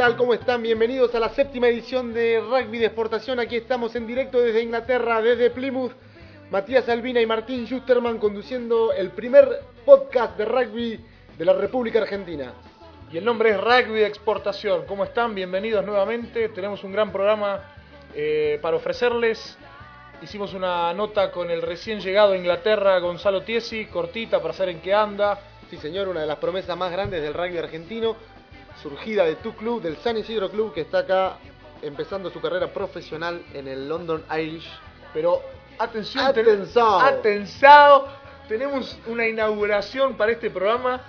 ¿qué tal? ¿Cómo están? Bienvenidos a la séptima edición de Rugby de Exportación. Aquí estamos en directo desde Inglaterra, desde Plymouth. Matías Albina y Martín Justerman conduciendo el primer podcast de rugby de la República Argentina. Y el nombre es Rugby de Exportación. ¿Cómo están? Bienvenidos nuevamente. Tenemos un gran programa eh, para ofrecerles. Hicimos una nota con el recién llegado a Inglaterra, Gonzalo Tiesi, cortita para saber en qué anda. Sí, señor, una de las promesas más grandes del rugby argentino, surgida de tu club, del San Isidro Club, que está acá empezando su carrera profesional en el London Irish. Pero atención, Atensado. ten- atensado. Tenemos una inauguración para este programa.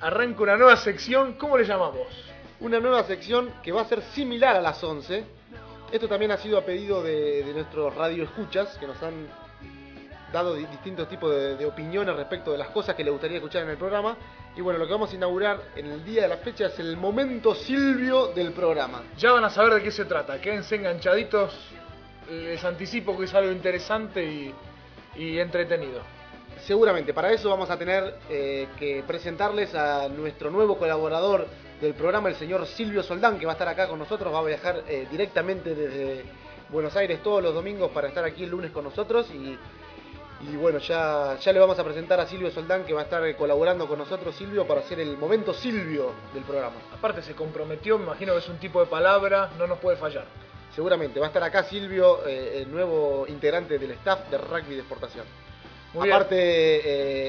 Arranca una nueva sección. ¿Cómo le llamamos? Una nueva sección que va a ser similar a las 11. Esto también ha sido a pedido de, de nuestros radioescuchas, que nos han dado di- distintos tipos de, de opiniones respecto de las cosas que les gustaría escuchar en el programa. Y bueno, lo que vamos a inaugurar en el día de la fecha es el momento Silvio del programa. Ya van a saber de qué se trata. Quédense enganchaditos. Les anticipo que es algo interesante y, y entretenido. Seguramente, para eso vamos a tener eh, que presentarles a nuestro nuevo colaborador del programa, el señor Silvio Soldán, que va a estar acá con nosotros, va a viajar eh, directamente desde Buenos Aires todos los domingos para estar aquí el lunes con nosotros y, y bueno, ya, ya le vamos a presentar a Silvio Soldán, que va a estar eh, colaborando con nosotros, Silvio, para hacer el momento Silvio del programa. Aparte se comprometió, me imagino que es un tipo de palabra, no nos puede fallar. Seguramente, va a estar acá Silvio, eh, el nuevo integrante del staff de rugby de exportación. Muy. Aparte,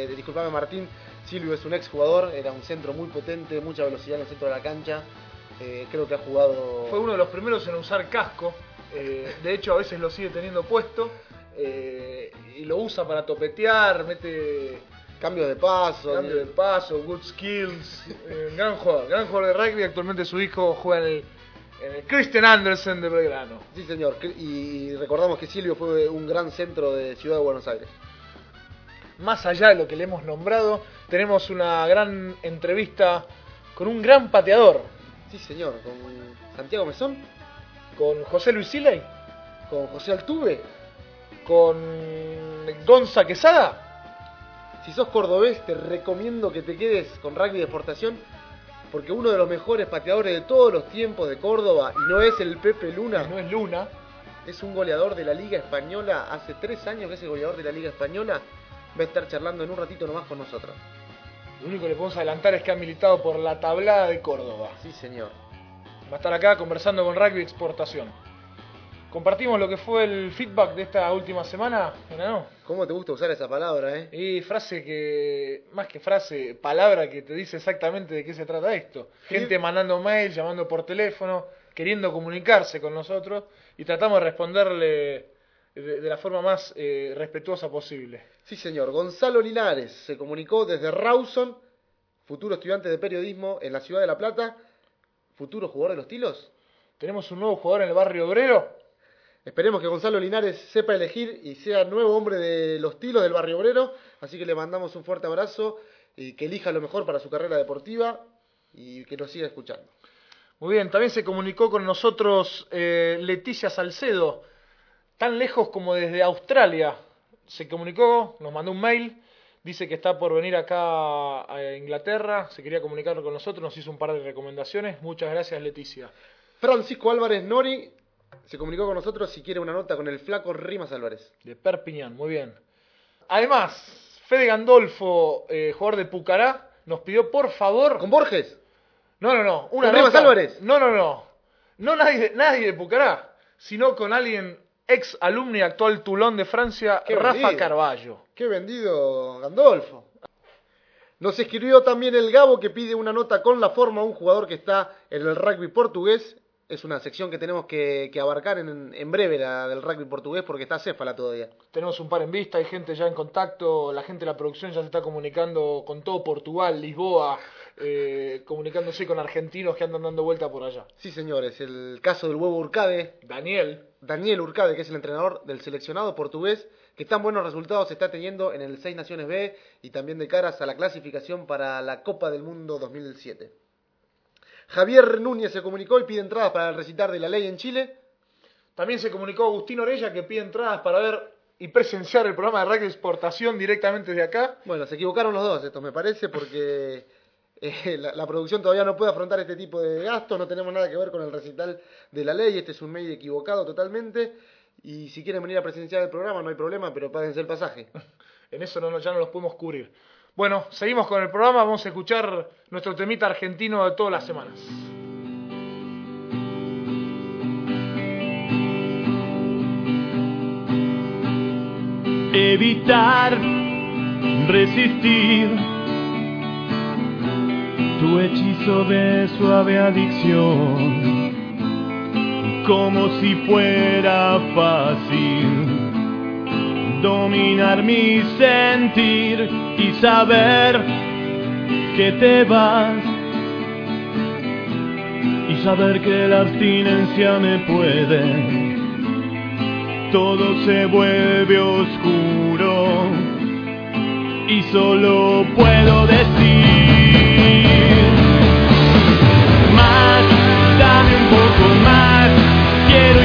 eh, disculpame Martín, Silvio es un ex jugador, era un centro muy potente, mucha velocidad en el centro de la cancha. Eh, creo que ha jugado. Fue uno de los primeros en usar casco. eh, de hecho, a veces lo sigue teniendo puesto. Eh, y lo usa para topetear, mete cambios de paso. cambio de paso, good skills. eh, gran jugador, gran jugador de rugby. Actualmente su hijo juega en el, en el Christian Andersen de Belgrano. Sí, señor. Y recordamos que Silvio fue un gran centro de Ciudad de Buenos Aires. Más allá de lo que le hemos nombrado, tenemos una gran entrevista con un gran pateador, Sí, señor. Con Santiago Mesón, con José Luis Siley, con José Altuve. Con Gonza Quesada. Si sos cordobés, te recomiendo que te quedes con rugby de exportación. Porque uno de los mejores pateadores de todos los tiempos de Córdoba, y no es el Pepe Luna, No es Luna, es un goleador de la Liga Española, hace tres años que es el goleador de la Liga Española, va a estar charlando en un ratito nomás con nosotros. Lo único que le podemos adelantar es que ha militado por la tablada de Córdoba. Sí, señor. Va a estar acá conversando con Rugby Exportación. Compartimos lo que fue el feedback de esta última semana, ¿no? ¿Cómo te gusta usar esa palabra, eh? Y frase que, más que frase, palabra que te dice exactamente de qué se trata esto. Gente mandando mail, llamando por teléfono, queriendo comunicarse con nosotros y tratamos de responderle de, de la forma más eh, respetuosa posible. Sí, señor. Gonzalo Linares se comunicó desde Rawson, futuro estudiante de periodismo en la ciudad de La Plata, futuro jugador de los Tilos. Tenemos un nuevo jugador en el barrio obrero. Esperemos que Gonzalo Linares sepa elegir y sea nuevo hombre de los Tilos del barrio obrero. Así que le mandamos un fuerte abrazo y que elija lo mejor para su carrera deportiva y que nos siga escuchando. Muy bien, también se comunicó con nosotros eh, Leticia Salcedo, tan lejos como desde Australia. Se comunicó, nos mandó un mail, dice que está por venir acá a Inglaterra, se quería comunicar con nosotros, nos hizo un par de recomendaciones. Muchas gracias, Leticia. Francisco Álvarez Nori se comunicó con nosotros si quiere una nota con el flaco Rimas Álvarez. De Perpiñán, muy bien. Además, Fede Gandolfo, eh, jugador de Pucará, nos pidió por favor. ¿Con Borges? No, no, no. Una ¿Con Rivas nota- Álvarez? No, no, no. No nadie, nadie de Pucará, sino con alguien ex alumni actual Toulon de Francia, Qué Rafa vendido. Carballo. Qué vendido Gandolfo. Nos escribió también el Gabo que pide una nota con la forma, un jugador que está en el rugby portugués. Es una sección que tenemos que, que abarcar en, en breve, la del rugby portugués, porque está céfala todavía. Tenemos un par en vista, hay gente ya en contacto, la gente de la producción ya se está comunicando con todo Portugal, Lisboa, eh, comunicándose con argentinos que andan dando vuelta por allá. Sí, señores, el caso del huevo Urcade, Daniel, Daniel Urcade, que es el entrenador del seleccionado portugués, que tan buenos resultados está teniendo en el Seis Naciones B y también de caras a la clasificación para la Copa del Mundo 2007. Javier Núñez se comunicó y pide entradas para el recitar de la ley en Chile. También se comunicó Agustín Orella que pide entradas para ver y presenciar el programa de rugby exportación directamente de acá. Bueno, se equivocaron los dos, estos me parece, porque eh, la, la producción todavía no puede afrontar este tipo de gastos, no tenemos nada que ver con el recital de la ley, este es un mail equivocado totalmente. Y si quieren venir a presenciar el programa, no hay problema, pero páguense el pasaje. En eso no, ya no los podemos cubrir. Bueno, seguimos con el programa, vamos a escuchar nuestro temita argentino de todas las semanas. evitar resistir tu hechizo de suave adicción, como si fuera fácil dominar mi sentir y saber que te vas y saber que la abstinencia me puede. Todo se vuelve oscuro y solo puedo decir más, dame un poco más, quiero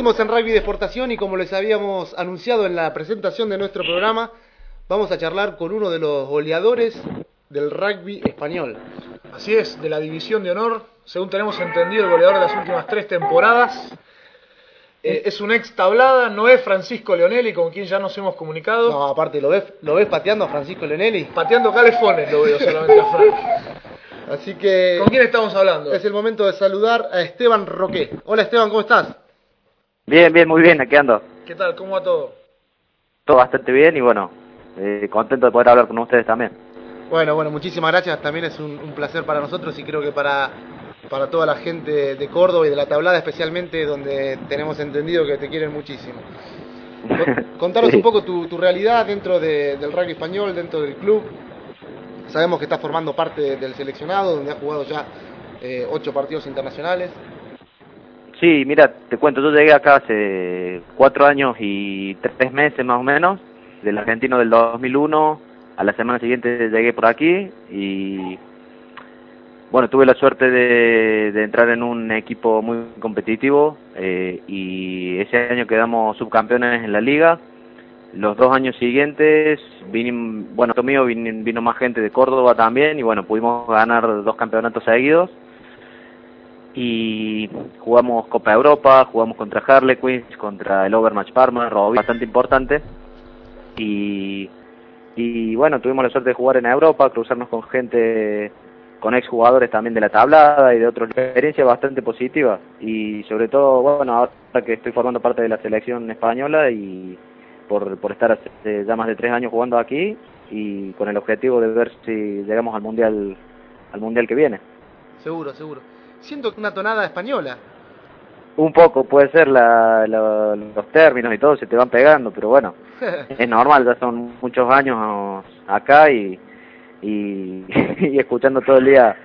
Seguimos en Rugby de Exportación y como les habíamos anunciado en la presentación de nuestro programa, vamos a charlar con uno de los goleadores del rugby español. Así es, de la división de honor, según tenemos entendido, el goleador de las últimas tres temporadas. Eh, es un ex tablada, no es Francisco Leonelli, con quien ya nos hemos comunicado. No, aparte, ¿lo ves, lo ves pateando a Francisco Leonelli? Pateando calefones lo veo solamente a Frank. Así que ¿Con quién estamos hablando? es el momento de saludar a Esteban Roque. Hola Esteban, ¿cómo estás? Bien, bien, muy bien, aquí ando. ¿Qué tal? ¿Cómo va todo? Todo bastante bien y bueno, eh, contento de poder hablar con ustedes también. Bueno, bueno, muchísimas gracias. También es un, un placer para nosotros y creo que para, para toda la gente de Córdoba y de la tablada especialmente, donde tenemos entendido que te quieren muchísimo. Con- Contanos Sí. un poco tu, tu realidad dentro de- del rugby español, dentro del club. Sabemos que estás formando parte del seleccionado, donde has jugado ya eh, ocho partidos internacionales. Sí, mira, te cuento, yo llegué acá hace cuatro años y tres meses más o menos, del argentino del 2001, a la semana siguiente llegué por aquí y bueno, tuve la suerte de, entrar en un equipo muy competitivo eh, y ese año quedamos subcampeones en la liga. Los dos años siguientes, vine, bueno, mío vino, vino más gente de Córdoba también y bueno, pudimos ganar dos campeonatos seguidos y jugamos Copa Europa, jugamos contra Harlequins, contra el Overmatch Parma, Robbie, bastante importante. Y, y bueno, tuvimos la suerte de jugar en Europa, cruzarnos con gente, con exjugadores también de la tablada y de otras experiencias bastante positivas. Y sobre todo, bueno, ahora que estoy formando parte de la selección española y por, por estar hace ya más de tres años jugando aquí y con el objetivo de ver si llegamos al mundial al mundial que viene. Seguro, seguro. Siento una tonada española. Un poco, puede ser la, la- los términos y todo, se te van pegando, pero bueno, es normal, ya son muchos años acá y, y, y escuchando todo el día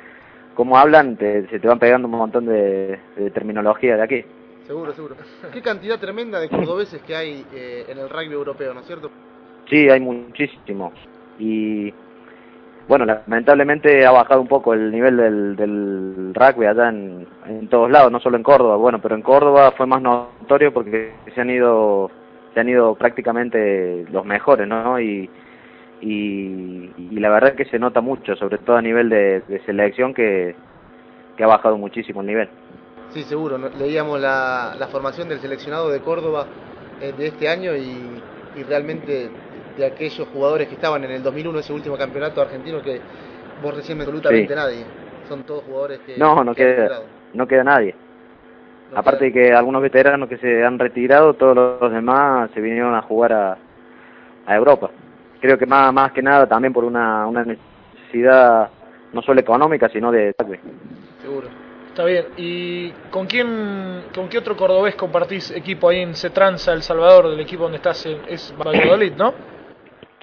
cómo hablan, te- se te van pegando un montón de, de terminología de aquí. seguro, seguro. Qué cantidad tremenda de cordobeses que hay eh, en el rugby europeo, ¿no es cierto? Sí, hay muchísimos. Y bueno, lamentablemente ha bajado un poco el nivel del, del rugby allá en, en todos lados, no solo en Córdoba. Bueno, pero en Córdoba fue más notorio porque se han ido se han ido prácticamente los mejores, ¿no? Y, y, y la verdad que se nota mucho, sobre todo a nivel de, selección, que, ha bajado muchísimo el nivel. Sí, seguro. Leíamos la, la formación del seleccionado de Córdoba eh, de este año y realmente de aquellos jugadores que estaban en el 2001, ese último campeonato argentino, que vos recién me absolutamente Sí. nadie. Son todos jugadores que. No, no que queda, no queda nadie. No Aparte de que algunos veteranos que se han retirado, todos los demás se vinieron a jugar a, a Europa. Creo que más, más que nada también por una, una necesidad no solo económica, sino de rugby. Seguro. Está bien. ¿Y con quién, con qué otro cordobés compartís equipo ahí en Cetranza, El Salvador, del equipo donde estás? en- es Valladolid, ¿no?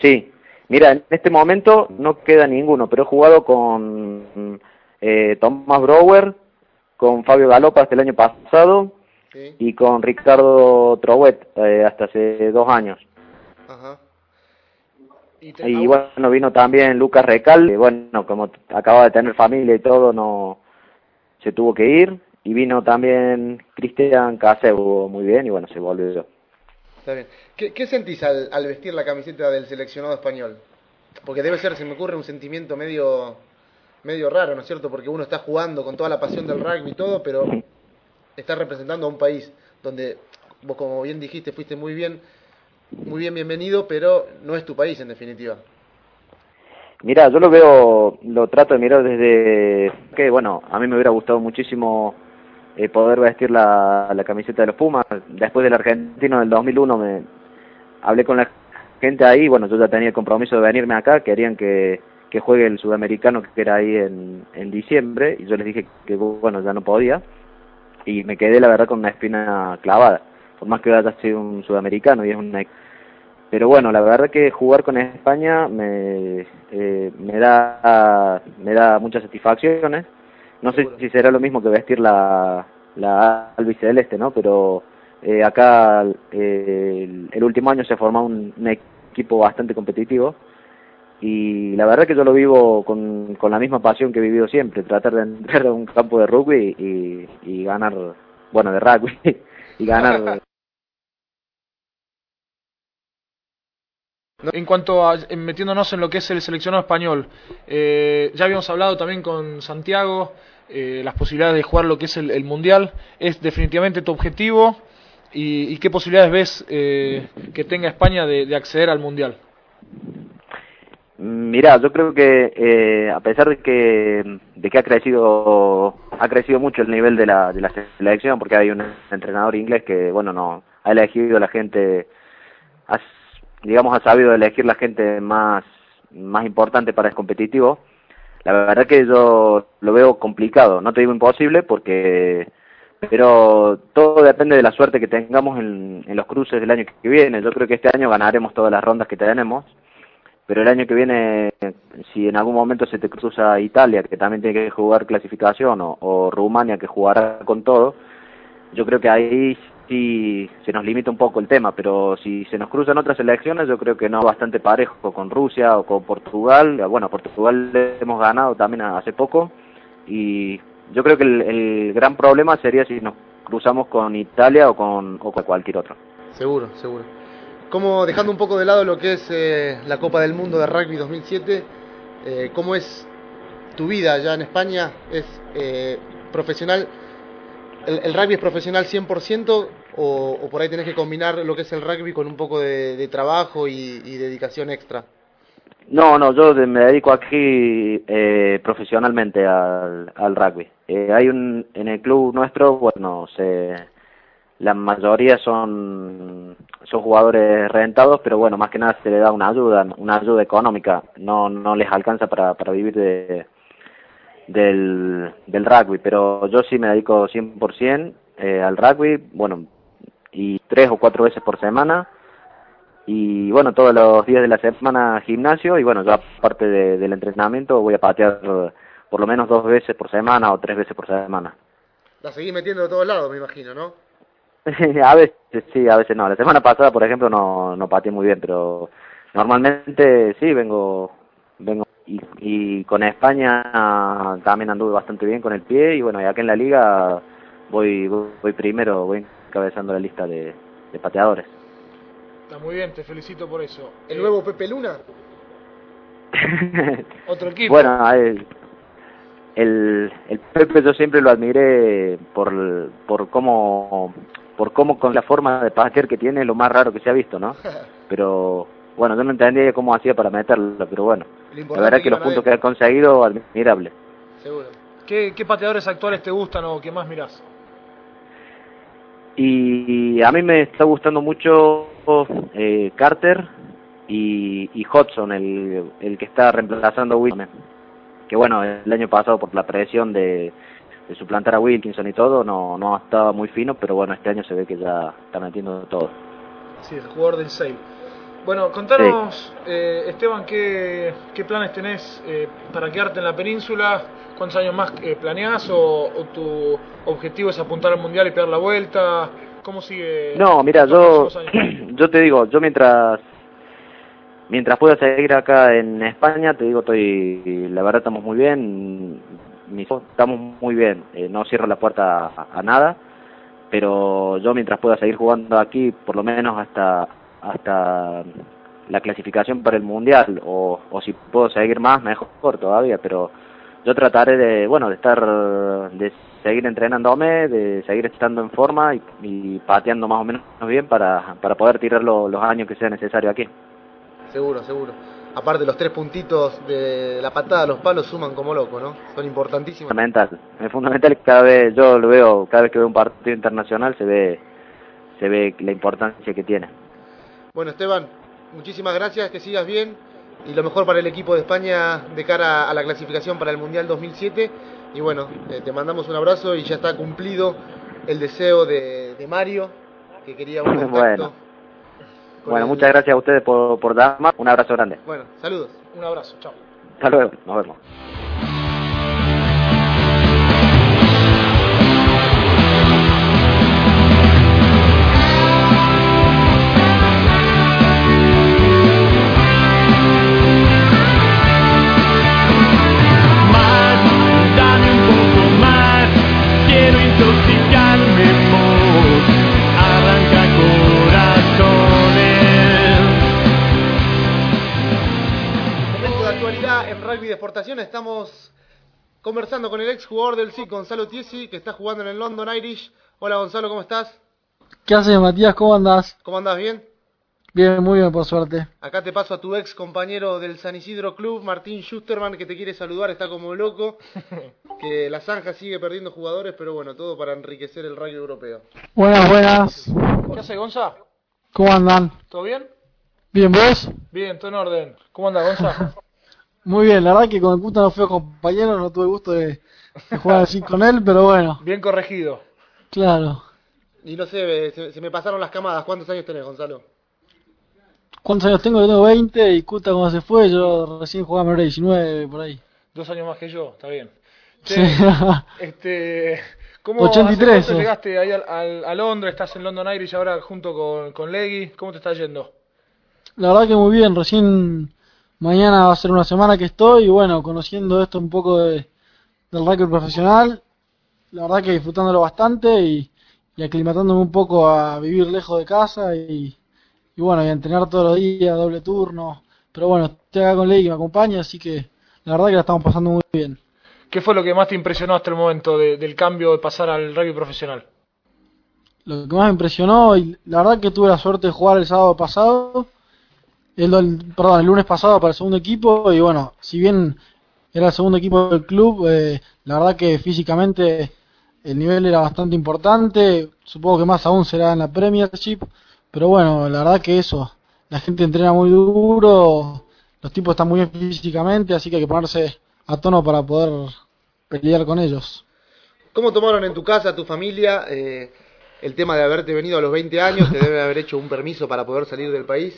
Sí, mira, en este momento no queda ninguno, pero he jugado con eh, Tomás Brower, con Fabio Galopa hasta el año pasado Sí. y con Ricardo Trouet eh, hasta hace dos años. Ajá. Y, te- Y bueno, vino también Lucas Recal, que bueno, como acaba de tener familia y todo, no se tuvo que ir. Y vino también Cristian Casebo, muy bien, y bueno, se volvió. Está bien. ¿Qué, sentís al, al vestir la camiseta del seleccionado español? Porque debe ser, se me ocurre, un sentimiento medio medio raro, ¿no es cierto? Porque uno está jugando con toda la pasión del rugby y todo, pero está representando a un país donde vos, como bien dijiste, fuiste muy bien, muy bien bienvenido, pero no es tu país en definitiva. Mira, yo lo veo, lo trato de mirar desde que, bueno, a mí me hubiera gustado muchísimo eh, poder vestir la, la camiseta de los Pumas. Después del argentino del 2001 me hablé con la gente ahí, bueno, yo ya tenía el compromiso de venirme acá, querían que, que juegue el sudamericano que era ahí en, en diciembre, y yo les dije que, bueno, ya no podía, y me quedé la verdad con una espina clavada, por más que haya sido un sudamericano y es una pero bueno, la verdad que jugar con España me, eh, me da me da muchas satisfacciones. No sé si será lo mismo que vestir la, la albiceleste, ¿no? Pero eh, acá el, último año se formado un, un equipo bastante competitivo y la verdad que yo lo vivo con, con la misma pasión que he vivido siempre, tratar de entrar a un campo de rugby y, y ganar, bueno, de rugby, y ganar En cuanto a metiéndonos en lo que es el seleccionado español, eh, ya habíamos hablado también con Santiago, eh, las posibilidades de jugar lo que es el, el Mundial, ¿es definitivamente tu objetivo? ¿Y, y qué posibilidades ves eh, que tenga España de, de acceder al Mundial? Mirá, yo creo que eh, a pesar de que de que ha crecido ha crecido mucho el nivel de la, de la selección porque hay un entrenador inglés que bueno no ha elegido la gente ha, digamos ha sabido elegir la gente más más importante para el competitivo la verdad que yo lo veo complicado no te digo imposible porque pero todo depende de la suerte que tengamos en, los cruces del año que viene yo creo que este año ganaremos todas las rondas que tenemos pero el año que viene, si en algún momento se te cruza Italia, que también tiene que jugar clasificación, o, Rumania, que jugará con todo, yo creo que ahí sí se nos limita un poco el tema, pero si se nos cruzan otras elecciones, yo creo que no bastante parejo con Rusia o con Portugal. Bueno, Portugal hemos ganado también hace poco, y yo creo que el, el gran problema sería si nos cruzamos con Italia o con, o con cualquier otro. Seguro, seguro. Como dejando un poco de lado lo que es eh, la Copa del Mundo de Rugby 2007, eh, ¿cómo es tu vida allá en España? ¿Es eh, profesional? El, ¿El, rugby es profesional 100% o, o, por ahí tenés que combinar lo que es el rugby con un poco de, trabajo y, dedicación extra? No, no, yo me dedico aquí eh, profesionalmente al, al rugby. Eh, hay un en el club nuestro, bueno, se la mayoría son son jugadores rentados pero bueno más que nada se le da una ayuda una ayuda económica no no les alcanza para para vivir de del del rugby pero yo sí me dedico 100% eh, al rugby bueno y tres o cuatro veces por semana y bueno todos los días de la semana gimnasio y bueno yo aparte de, del entrenamiento voy a patear por lo menos dos veces por semana o tres veces por semana la seguís metiendo de todos lados me imagino no a veces sí, a veces no. La semana pasada, por ejemplo, no, no pateé muy bien, pero normalmente sí, vengo vengo y, y con España también anduve bastante bien con el pie y bueno, y acá en la liga voy voy primero, voy encabezando la lista de, de pateadores. Está muy bien, te felicito por eso. ¿El nuevo Pepe Luna? Otro equipo. Bueno, el, el, el Pepe yo siempre lo admiré por, por cómo por cómo con la forma de patear que tiene lo más raro que se ha visto, ¿no? Pero bueno, yo no entendía cómo hacía para meterlo, pero bueno, la verdad que, que los puntos que ha conseguido, admirable. Seguro. ¿Qué, ¿Qué pateadores actuales te gustan o qué más mirás? Y a mí me está gustando mucho eh, Carter y, y Hodgson, el, el que está reemplazando a Wilson. Que bueno, el año pasado por la presión de, de suplantar a Wilkinson y todo, no, no estaba muy fino, pero bueno, este año se ve que ya está metiendo todo. Sí, el jugador del Sale. Bueno, contanos, sí. eh, Esteban, ¿qué, ¿qué, planes tenés eh, para quedarte en la península? ¿Cuántos años más eh, planeás o, o, tu objetivo es apuntar al Mundial y pegar la vuelta? ¿Cómo sigue? No, mira, yo, yo te digo, yo mientras mientras pueda seguir acá en España, te digo, estoy, la verdad estamos muy bien, estamos muy bien, eh, no cierro la puerta a, a, nada, pero yo mientras pueda seguir jugando aquí, por lo menos hasta hasta la clasificación para el mundial, o, o si puedo seguir más, mejor todavía, pero yo trataré de, bueno, de estar, de seguir entrenándome, de seguir estando en forma y, y pateando más o menos bien para, para poder tirar lo, los años que sea necesario aquí. Seguro, seguro aparte los tres puntitos de la patada, los palos suman como loco, ¿no? Son importantísimos. Fundamental, es fundamental cada vez, yo lo veo, cada vez que veo un partido internacional se ve, se ve la importancia que tiene. Bueno Esteban, muchísimas gracias, que sigas bien y lo mejor para el equipo de España de cara a la clasificación para el Mundial 2007 y bueno, eh, te mandamos un abrazo y ya está cumplido el deseo de, de Mario que quería un contacto. bueno. Bueno, muchas gracias a ustedes por, por dar más. Un abrazo grande. Bueno, saludos. Un abrazo, chao. Hasta luego, nos vemos. Conversando con el ex jugador del SIC, Gonzalo Tiesi, que está jugando en el London Irish. Hola Gonzalo, ¿cómo estás? ¿Qué haces Matías? ¿Cómo andás? ¿Cómo andás? ¿Bien? Bien, muy bien, por suerte. Acá te paso a tu ex compañero del San Isidro Club, Martín Schusterman, que te quiere saludar, está como loco. Que la Zanja sigue perdiendo jugadores, pero bueno, todo para enriquecer el rugby europeo. Buenas, buenas. ¿Qué hace Gonza? ¿Cómo andan? ¿Todo bien? ¿Bien vos? Bien, todo en orden. ¿Cómo anda Gonza? Muy bien, la verdad que con el puta no fue compañero, no tuve gusto de, de jugar así con él, pero bueno, Bien corregido. claro. Y no sé, se, se me pasaron las camadas. ¿Cuántos años tenés, Gonzalo? ¿Cuántos años tengo? Yo tengo 20 y Cuta cuando se fue, yo recién jugaba menor de 19, por ahí. Dos años más que yo, está bien. Che, Sí. este, ¿cómo 83, hace cuánto eh. llegaste ahí al- al- a Londres? Estás en London Irish ahora junto con, con Leggy. ¿Cómo te está yendo? La verdad que muy bien, recién mañana va a ser una semana que estoy y bueno, conociendo esto un poco de, del rugby profesional, la verdad que disfrutándolo bastante y, y aclimatándome un poco a vivir lejos de casa y, y bueno, y a entrenar todos los días, doble turno, pero bueno, estoy acá con Ley que me acompaña, así que la verdad que la estamos pasando muy bien. ¿Qué fue lo que más te impresionó hasta el momento de- del cambio de pasar al rugby profesional? Lo que más me impresionó, y la verdad que tuve la suerte de jugar el sábado pasado, el, perdón, el lunes pasado para el segundo equipo, y bueno, si bien era el segundo equipo del club, eh, la verdad que físicamente el nivel era bastante importante, supongo que más aún será en la Premiership, pero bueno, la verdad que eso, la gente entrena muy duro, los tipos están muy bien físicamente, así que hay que ponerse a tono para poder pelear con ellos. ¿Cómo tomaron en tu casa, tu familia, eh, el tema de haberte venido a los 20 años? Te deben haber hecho un permiso para poder salir del país.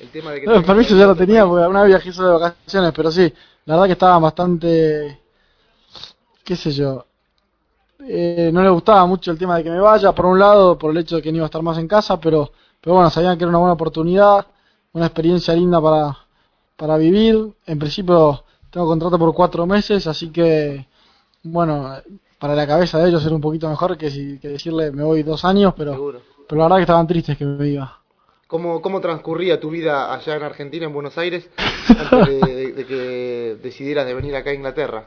El tema de que No, el permiso ya lo tenía porque alguna vez viajé solo de vacaciones, pero sí, la verdad que estaban bastante, qué sé yo, eh, no le gustaba mucho el tema de que me vaya, por un lado, por el hecho de que no iba a estar más en casa, pero, pero bueno, sabían que era una buena oportunidad, una experiencia linda para, para vivir. En principio tengo contrato por cuatro meses, así que, bueno, para la cabeza de ellos era un poquito mejor que, si, que decirle me voy dos años, pero, Seguro. pero la verdad que estaban tristes que me iba. ¿Cómo, ¿Cómo transcurría tu vida allá en Argentina, en Buenos Aires, antes de, de- de que decidieras de venir acá a Inglaterra?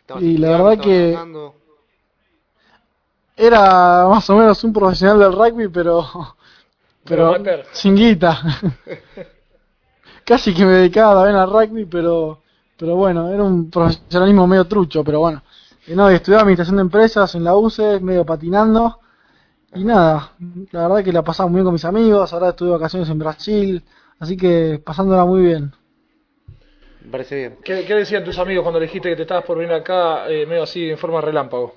¿Estabas Y la verdad que- trabajando? Era más o menos un profesional del rugby, pero Pero sin guita. Casi que me dedicaba también al rugby, pero pero bueno, era un profesionalismo medio trucho, pero bueno. Y no, estudiaba administración de empresas en la UCE, medio patinando. Y nada, la verdad que la pasaba muy bien con mis amigos, ahora estuve de vacaciones en Brasil, así que pasándola muy bien. Me parece bien. ¿Qué, qué decían tus amigos cuando le dijiste que te estabas por venir acá eh, medio así en forma relámpago?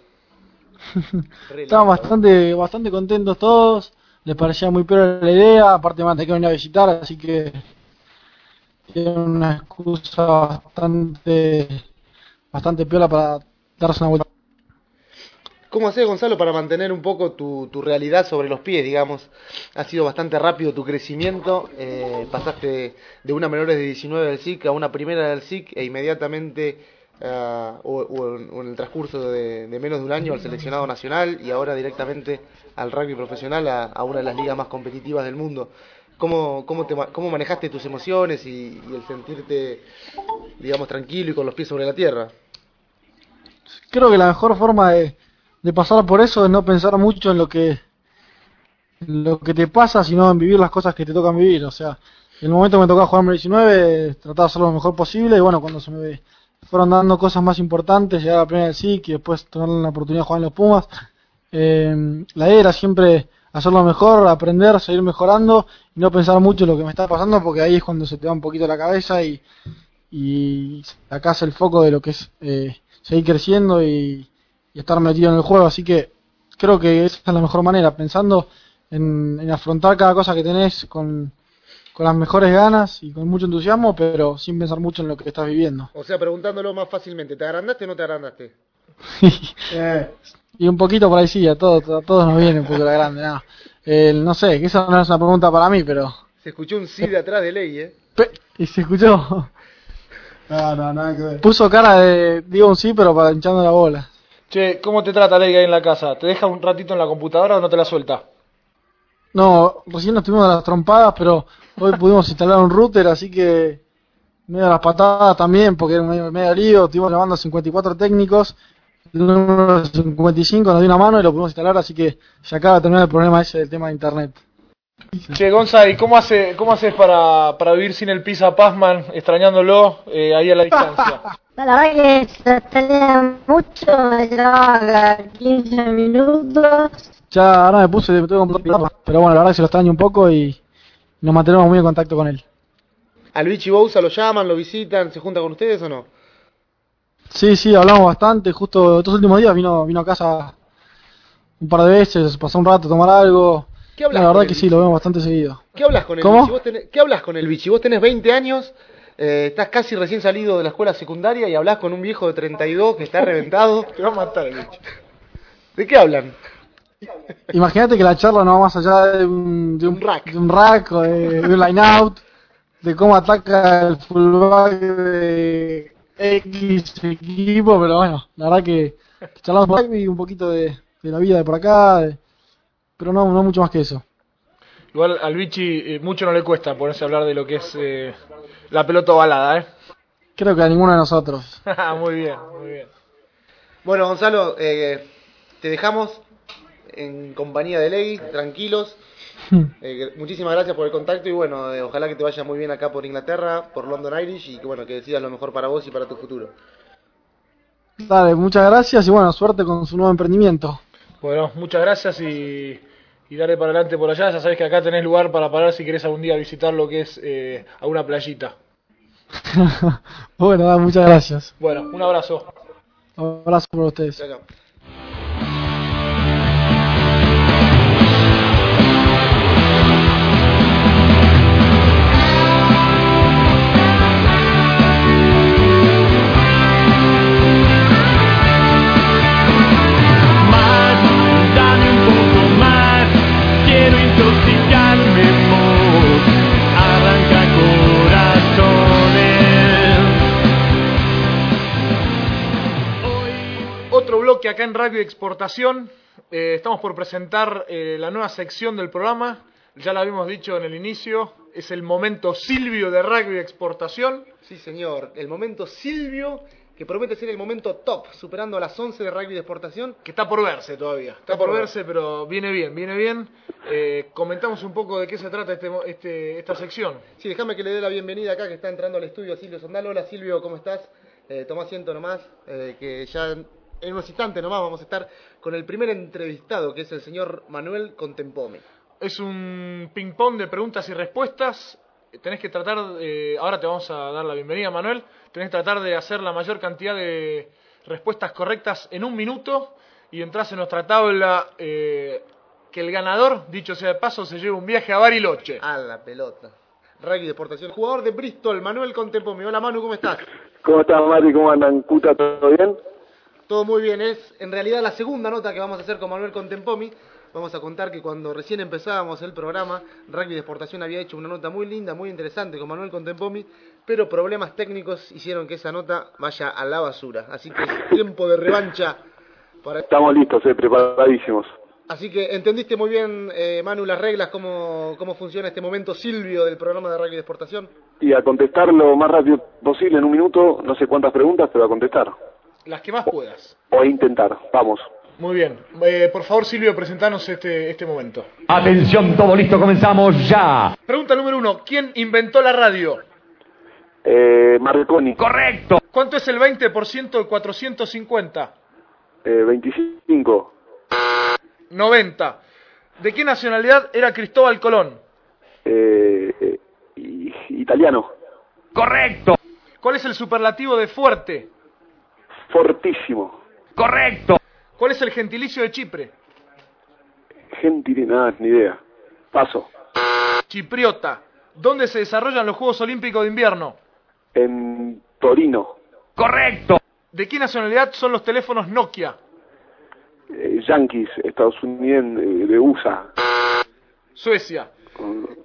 Re Estaban bastante, bastante contentos todos, les parecía muy peor la idea, aparte me han tenido que venir a visitar, así que era una excusa bastante, bastante piola para darse una vuelta. ¿Cómo haces, Gonzalo, para mantener un poco tu, tu realidad sobre los pies, digamos? Ha sido bastante rápido tu crecimiento. eh, pasaste de una menores de 19 del SIC a una primera del SIC e inmediatamente, ah, o, en, el transcurso de, menos de un año, al seleccionado nacional y ahora directamente al rugby profesional, a, una de las ligas más competitivas del mundo. ¿Cómo, cómo, te, cómo manejaste tus emociones y, y el sentirte, digamos, tranquilo y con los pies sobre la tierra? Creo que la mejor forma de, de pasar por eso es no pensar mucho en lo que lo que te pasa, sino en vivir las cosas que te tocan vivir. O sea, en el momento que me tocaba jugar en 19, trataba de hacerlo lo mejor posible. Y bueno, cuando se me fueron dando cosas más importantes, llegar a la primera del SIC y después tener la oportunidad de jugar en los Pumas, eh, la idea era siempre hacerlo mejor, aprender, seguir mejorando y no pensar mucho en lo que me está pasando, porque ahí es cuando se te va un poquito la cabeza y, y sacás el foco de lo que es eh, seguir creciendo y, y estar metido en el juego. Así que creo que esa es la mejor manera, pensando en, en afrontar cada cosa que tenés con, con las mejores ganas y con mucho entusiasmo, pero sin pensar mucho en lo que estás viviendo. O sea, preguntándolo más fácilmente, ¿te agrandaste o no te agrandaste? y un poquito por ahí sí, a todos, a todos nos viene un poco la grande. No, Eh, no sé, que esa no es una pregunta para mí, pero... Se escuchó un sí de atrás de ley, ¿eh? Pe- y se escuchó. No, no, nada que ver. Puso cara de, digo un sí, pero para hinchando la bola. Che, ¿cómo te trata Leggy ahí en la casa? ¿Te deja un ratito en la computadora o no te la suelta? No, recién nos tuvimos las trompadas, pero hoy pudimos instalar un router, así que medio las patadas también, porque era medio, medio lío, estuvimos llamando a 54 técnicos, el número 55 nos dio una mano y lo pudimos instalar, así que se acaba de terminar el problema ese del tema de internet. Che, Gonza, ¿y cómo, hace, cómo haces para, para vivir sin el Pisa Pazman, extrañándolo eh, ahí a la distancia? La verdad que se extraña mucho, me llevaba cada 15 minutos. Ya ahora me puse, me tengo que comprar, pero bueno, la verdad que se lo extraño un poco y nos mantenemos muy en contacto con él. ¿Al Vichy Bouza lo llaman, lo visitan, se junta con ustedes o no? Sí, sí, hablamos bastante, justo estos últimos días vino, vino a casa un par de veces, pasó un rato a tomar algo. ¿Qué hablas la con verdad el que sí, lo vemos bastante seguido. ¿Qué hablas con el ¿Cómo? Vichy? Vos tenés- ¿Qué hablas con el Vichy? Vos tenés 20 años, eh, estás casi recién salido de la escuela secundaria y hablas con un viejo de 32 que está reventado. Te va a matar el bicho. ¿De qué hablan? Imagínate que la charla no va más allá de un, de un, Un rack. de un rack o de, de un line out, de cómo ataca el fullback de X equipo, pero bueno, la verdad que charlamos rugby, un poquito de, de la vida de por acá, de- pero no, no mucho más que eso. Igual al Vichy eh, mucho no le cuesta ponerse a hablar de lo que es eh, la pelota ovalada, ¿eh? Creo que a ninguno de nosotros. muy bien, muy bien. Bueno, Gonzalo, eh, te dejamos en compañía de Legui, tranquilos. Eh, muchísimas gracias por el contacto y bueno, eh, ojalá que te vaya muy bien acá por Inglaterra, por London Irish y que bueno, que decidas lo mejor para vos y para tu futuro. Dale, muchas gracias y bueno, suerte con su nuevo emprendimiento. Bueno, muchas gracias y, y dale para adelante por allá. Ya sabes que acá tenés lugar para parar si querés algún día visitar lo que es eh, alguna playita. bueno, muchas gracias. Bueno, un abrazo. Un abrazo por ustedes. Acá en Radio Exportación. Eh, estamos por presentar eh, la nueva sección del programa. Ya la habíamos dicho en el inicio. Es el momento Silvio de Rugby Exportación. Sí, señor. El momento Silvio, que promete ser el momento top, superando a las 11 de rugby de exportación. que está por verse todavía. Está, por, verse, pero viene bien, viene bien. Eh, comentamos un poco de qué se trata este, este, esta sección. Sí, déjame que le dé la bienvenida acá, que está entrando al estudio Silvio Sondal. Hola Silvio, ¿cómo estás? Eh, toma asiento nomás, eh, que ya en unos instantes nomás vamos a estar con el primer entrevistado, que es el señor Manuel Contempomi. Es un ping-pong de preguntas y respuestas. Tenés que tratar, eh, ahora te vamos a dar la bienvenida, Manuel. Tenés que tratar de hacer la mayor cantidad de respuestas correctas en un minuto y entras en nuestra tabla. eh, que el ganador, dicho sea de paso, se lleve un viaje a Bariloche. A la pelota. Rugby de exportación. Jugador de Bristol, Manuel Contempomi. Hola Manu, ¿cómo estás? ¿Cómo estás, Mati? ¿Cómo andan? ¿Cuta? ¿Todo bien? Todo muy bien, es en realidad la segunda nota que vamos a hacer con Manuel Contempomi. Vamos a contar que cuando recién empezábamos el programa, Rugby de Exportación había hecho una nota muy linda, muy interesante con Manuel Contempomi, pero problemas técnicos hicieron que esa nota vaya a la basura. Así que es tiempo de revancha para... Estamos listos, eh, preparadísimos. Así que entendiste muy bien, eh, Manu, las reglas, cómo, cómo funciona este momento Silvio del programa de Rugby de Exportación. Y a contestar lo más rápido posible en un minuto, no sé cuántas preguntas, pero a contestar. Las que más puedas. O a intentar. Vamos. Muy bien. Eh, por favor, Silvio, presentanos este, este momento. Atención, todo listo, comenzamos ya. Pregunta número uno. ¿Quién inventó la radio? Eh, Marconi, Correcto. ¿Cuánto es el 20% de 450? eh, 25. 90. ¿De qué nacionalidad era Cristóbal Colón? Eh, eh, italiano, Correcto. ¿Cuál es el superlativo de fuerte? Fortísimo. Correcto. ¿Cuál es el gentilicio de Chipre? Gentil, nada, ni idea. Paso. Chipriota. ¿Dónde se desarrollan los Juegos Olímpicos de Invierno? En Torino, Correcto. ¿De qué nacionalidad son los teléfonos Nokia? eh, Yankees, Estados Unidos, eh, de USA, Suecia.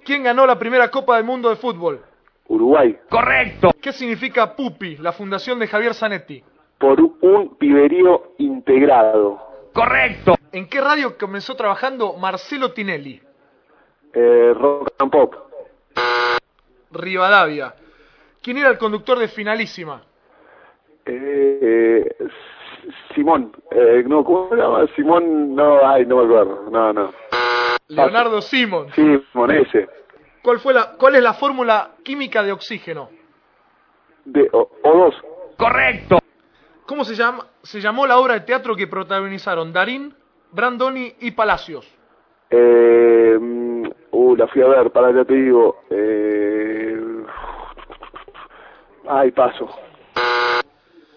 ¿Quién ganó la primera Copa del Mundo de Fútbol? Uruguay, Correcto. ¿Qué significa PUPI, la fundación de Javier Zanetti? Por un piberío integrado. Correcto. ¿En qué radio comenzó trabajando Marcelo Tinelli? Eh, rock and pop. Rivadavia. ¿Quién era el conductor de Finalísima? Eh, eh, Simón. Eh, no, ¿cómo se llama? Simón, no, ay, no me acuerdo. No, no. Leonardo Simon. Sí, Monese. ¿Cuál, fue la, ¿Cuál es la fórmula química de oxígeno? De O- O2. Correcto. ¿Cómo se, llama, se llamó la obra de teatro que protagonizaron Darín, Brandoni y Palacios? Eh, mm, uh, la fui a ver, para ya te digo. Eh, ay, paso.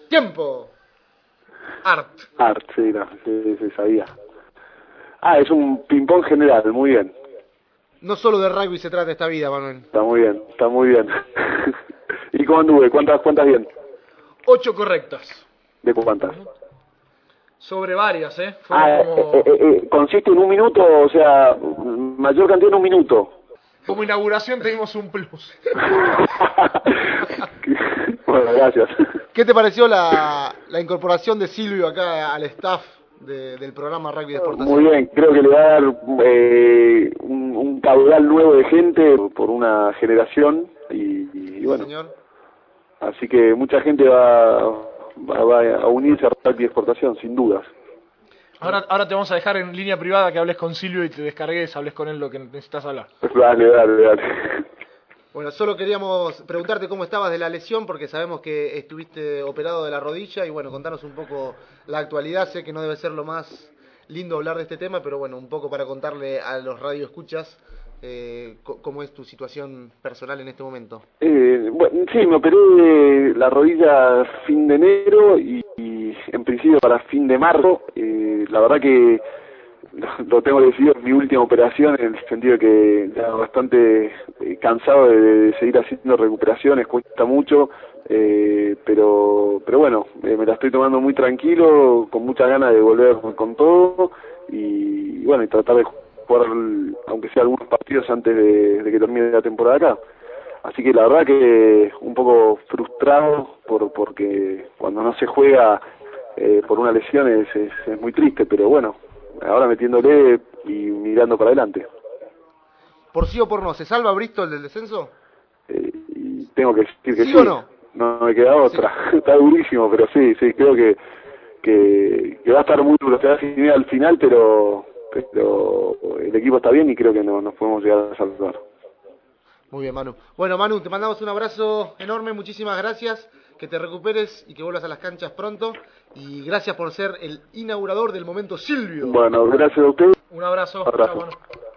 Tiempo. Art. Art, sí, no, sí, sí, sabía. Ah, es un ping-pong general, muy bien. No solo de rugby se trata esta vida, Manuel. Está muy bien, está muy bien. ¿Y cómo anduve? ¿Cuántas, cuántas bien? Ocho correctas. ¿De cuántas? Sobre varias, ¿eh? Ah, como, eh, eh, eh, consiste en un minuto, o sea, mayor cantidad en un minuto. como inauguración tenemos un plus. bueno, gracias. ¿Qué te pareció la, la incorporación de Silvio acá al staff de- del programa Rugby de Exportación? Muy bien, creo que le va a dar eh, un, un caudal nuevo de gente por una generación y, y bueno, Señor. así que mucha gente va, va, va a unirse a Rugby Exportación, sin dudas. Ahora, ahora te vamos a dejar en línea privada que hables con Silvio y te descargues, hables con él lo que necesitas hablar. Dale, dale, dale. Bueno, solo queríamos preguntarte cómo estabas de la lesión, porque sabemos que estuviste operado de la rodilla y bueno, contanos un poco la actualidad. Sé que no debe ser lo más lindo hablar de este tema, pero bueno, un poco para contarle a los radioescuchas eh, cómo es tu situación personal en este momento. Eh, bueno, sí, me operé la rodilla fin de enero y, en principio para fin de marzo. Eh, la verdad que lo tengo decidido, es mi última operación en el sentido de que ya bastante eh, cansado de, de seguir haciendo recuperaciones, cuesta mucho, eh, pero pero bueno, eh, me la estoy tomando muy tranquilo, con muchas ganas de volver con todo y, bueno, y tratar de jugar, aunque sea algunos partidos antes de, de que termine la temporada acá. Así que la verdad que un poco frustrado por porque cuando no se juega eh, por una lesión es, es, es muy triste, pero bueno, ahora metiéndole y mirando para adelante. Por sí o por no, ¿se salva Bristol del descenso? Eh, y tengo que decir que ¿Sí sí. o no? No me queda otra. Está durísimo, pero sí, sí, creo que, que, que va a estar muy duro. Se va a al final, pero, pero el equipo está bien y creo que no, nos podemos llegar a salvar. Muy bien, Manu. Bueno, Manu, te mandamos un abrazo enorme, muchísimas gracias, que te recuperes y que vuelvas a las canchas pronto. Y gracias por ser el inaugurador del momento Silvio. Bueno, gracias a ustedes. Un abrazo. Abrazo. Chao, Manu.